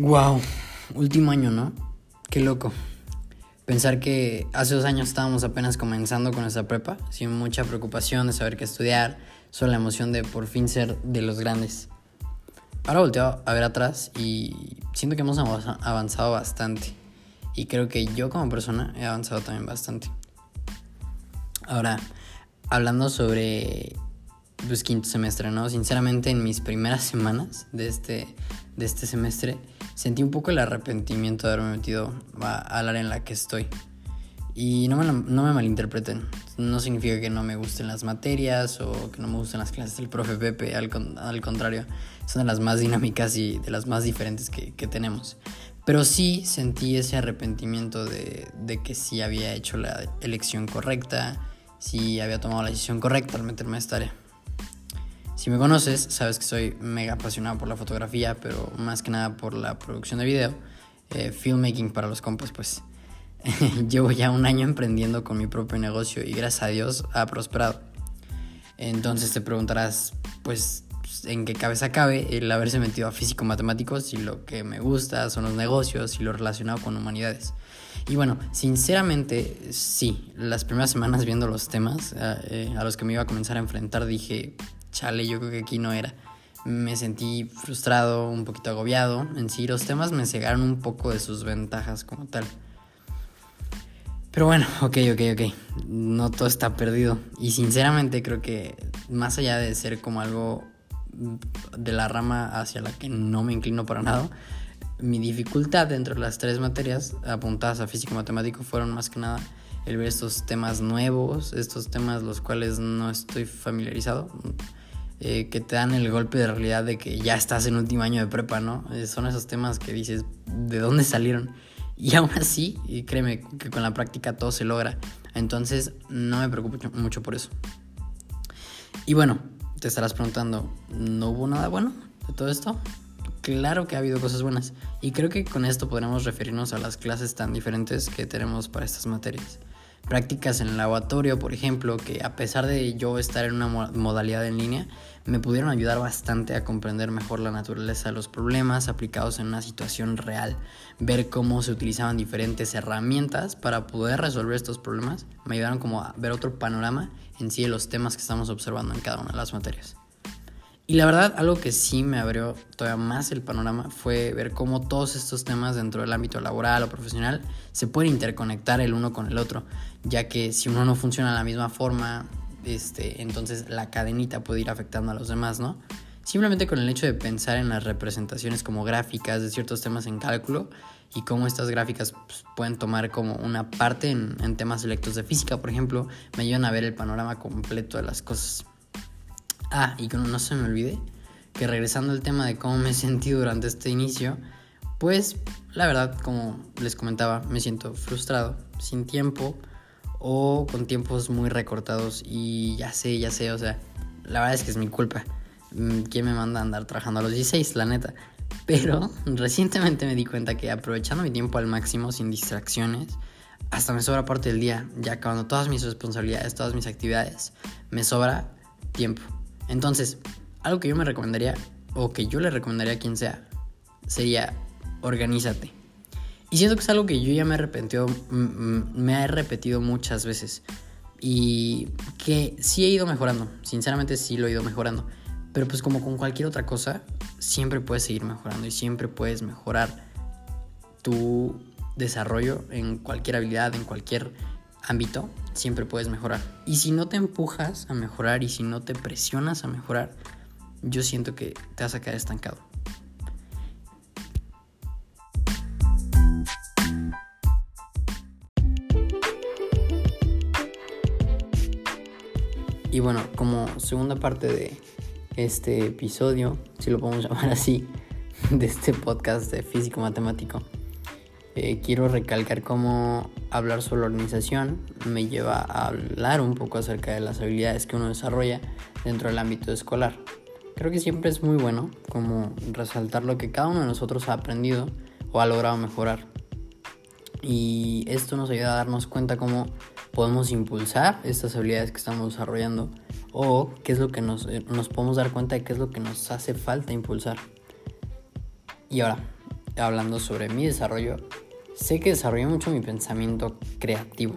Wow, último año, ¿no? Qué loco. Pensar que hace dos años estábamos apenas comenzando con nuestra prepa, sin mucha preocupación de saber qué estudiar, solo la emoción de por fin ser de los grandes. Ahora volteo a ver atrás y siento que hemos avanzado bastante. Y creo que yo como persona he avanzado también bastante. Ahora, hablando sobre pues quinto semestre, ¿no? Sinceramente en mis primeras semanas de este, de este semestre sentí un poco el arrepentimiento de haberme metido al área en la que estoy. Y no me, no me malinterpreten, no significa que no me gusten las materias o que no me gusten las clases del profe Pepe, al, al contrario, son de las más dinámicas y de las más diferentes que, que tenemos. Pero sí sentí ese arrepentimiento de, de que sí había hecho la elección correcta, si había tomado la decisión correcta al meterme a esta área. Si me conoces, sabes que soy mega apasionado por la fotografía, pero más que nada por la producción de video, eh, filmmaking para los compas, pues. Llevo ya un año emprendiendo con mi propio negocio y gracias a Dios ha prosperado. Entonces te preguntarás, pues, en qué cabeza cabe el haberse metido a físico-matemáticos y lo que me gusta son los negocios y lo relacionado con humanidades. Y bueno, sinceramente, sí, las primeras semanas viendo los temas eh, a los que me iba a comenzar a enfrentar dije, chale, yo creo que aquí no era. Me sentí frustrado, un poquito agobiado. En sí, los temas me cegaron un poco de sus ventajas como tal. Pero bueno, ok, ok, ok. No todo está perdido. Y sinceramente creo que más allá de ser como algo de la rama hacia la que no me inclino para nada, mi dificultad dentro de las tres materias apuntadas a físico matemático fueron más que nada el ver estos temas nuevos, estos temas los cuales no estoy familiarizado. Eh, que te dan el golpe de realidad de que ya estás en último año de prepa, ¿no? Eh, son esos temas que dices, ¿de dónde salieron? Y aún así, y créeme que con la práctica todo se logra. Entonces, no me preocupo mucho por eso. Y bueno, te estarás preguntando, ¿no hubo nada bueno de todo esto? Claro que ha habido cosas buenas. Y creo que con esto podremos referirnos a las clases tan diferentes que tenemos para estas materias prácticas en el laboratorio, por ejemplo, que a pesar de yo estar en una modalidad en línea, me pudieron ayudar bastante a comprender mejor la naturaleza de los problemas aplicados en una situación real, ver cómo se utilizaban diferentes herramientas para poder resolver estos problemas, me ayudaron como a ver otro panorama en sí de los temas que estamos observando en cada una de las materias. Y la verdad, algo que sí me abrió todavía más el panorama fue ver cómo todos estos temas dentro del ámbito laboral o profesional se pueden interconectar el uno con el otro, ya que si uno no funciona de la misma forma, este, entonces la cadenita puede ir afectando a los demás, ¿no? Simplemente con el hecho de pensar en las representaciones como gráficas de ciertos temas en cálculo y cómo estas gráficas pues, pueden tomar como una parte en, en temas selectos de física, por ejemplo, me ayudan a ver el panorama completo de las cosas. Ah, y que no se me olvide que regresando al tema de cómo me sentido durante este inicio, pues la verdad, como les comentaba, me siento frustrado, sin tiempo o con tiempos muy recortados y ya sé, ya sé, o sea, la verdad es que es mi culpa. Mm, ¿Quién me manda a andar trabajando a los 16, la neta? Pero recientemente me di cuenta que aprovechando mi tiempo al máximo, sin distracciones, hasta me sobra parte del día, ya acabando todas mis responsabilidades, todas mis actividades, me sobra tiempo. Entonces, algo que yo me recomendaría, o que yo le recomendaría a quien sea, sería organízate. Y siento que es algo que yo ya me he repetido, me he repetido muchas veces. Y que sí he ido mejorando. Sinceramente sí lo he ido mejorando. Pero pues como con cualquier otra cosa, siempre puedes seguir mejorando y siempre puedes mejorar tu desarrollo en cualquier habilidad, en cualquier ámbito, siempre puedes mejorar. Y si no te empujas a mejorar y si no te presionas a mejorar, yo siento que te vas a quedar estancado. Y bueno, como segunda parte de este episodio, si lo podemos llamar así, de este podcast de físico matemático, eh, quiero recalcar cómo hablar sobre la organización me lleva a hablar un poco acerca de las habilidades que uno desarrolla dentro del ámbito escolar. Creo que siempre es muy bueno como resaltar lo que cada uno de nosotros ha aprendido o ha logrado mejorar. Y esto nos ayuda a darnos cuenta cómo podemos impulsar estas habilidades que estamos desarrollando o qué es lo que nos, eh, nos podemos dar cuenta de qué es lo que nos hace falta impulsar. Y ahora, hablando sobre mi desarrollo, sé que desarrollé mucho mi pensamiento creativo.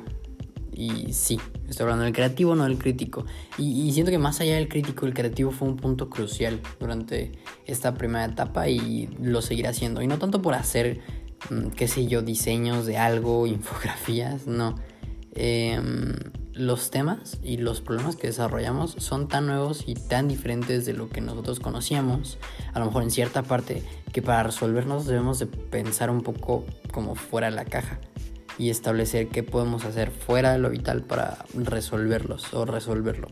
Y sí, estoy hablando del creativo, no del crítico. Y, siento que más allá del crítico, el creativo fue un punto crucial durante esta primera etapa y lo seguiré haciendo. Y no tanto por hacer, mm, qué sé yo, diseños de algo, infografías, no. Em, los temas y los problemas que desarrollamos son tan nuevos y tan diferentes de lo que nosotros conocíamos, a lo mejor en cierta parte, que para resolvernos debemos de pensar un poco como fuera de la caja y establecer qué podemos hacer fuera de lo vital para resolverlos o resolverlo.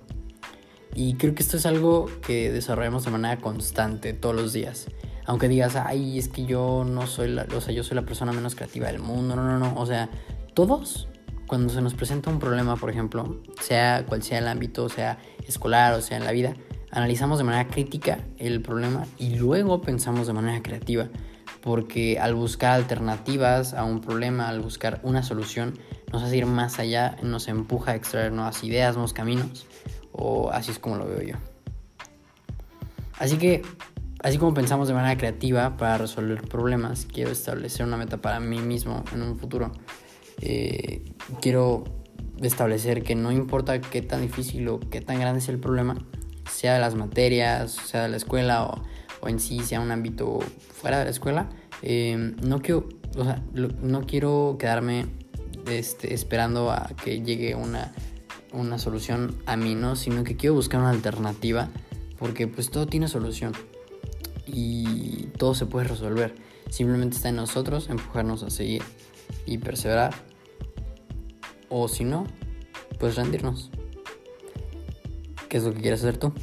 Y creo que esto es algo que desarrollamos de manera constante todos los días. Aunque digas, ay, es que yo no soy la, o sea, yo soy la persona menos creativa del mundo. No, no, no. O sea, todos cuando se nos presenta un problema, por ejemplo, sea cual sea el ámbito, sea escolar o sea en la vida, analizamos de manera crítica el problema y luego pensamos de manera creativa. Porque al buscar alternativas a un problema, al buscar una solución, nos hace ir más allá, nos empuja a extraer nuevas ideas, nuevos caminos. O así es como lo veo yo. Así que, así como pensamos de manera creativa para resolver problemas, quiero establecer una meta para mí mismo en un futuro eh, quiero establecer que no importa qué tan difícil o qué tan grande sea el problema, sea de las materias, sea de la escuela o, en sí sea un ámbito fuera de la escuela, eh, no, quiero, no quiero quedarme este, esperando a que llegue una, una solución a mí, ¿no? Sino que quiero buscar una alternativa porque pues todo tiene solución y todo se puede resolver. Simplemente está en nosotros empujarnos a seguir y perseverar o si no, pues rendirnos. ¿Qué es lo que quieres hacer tú?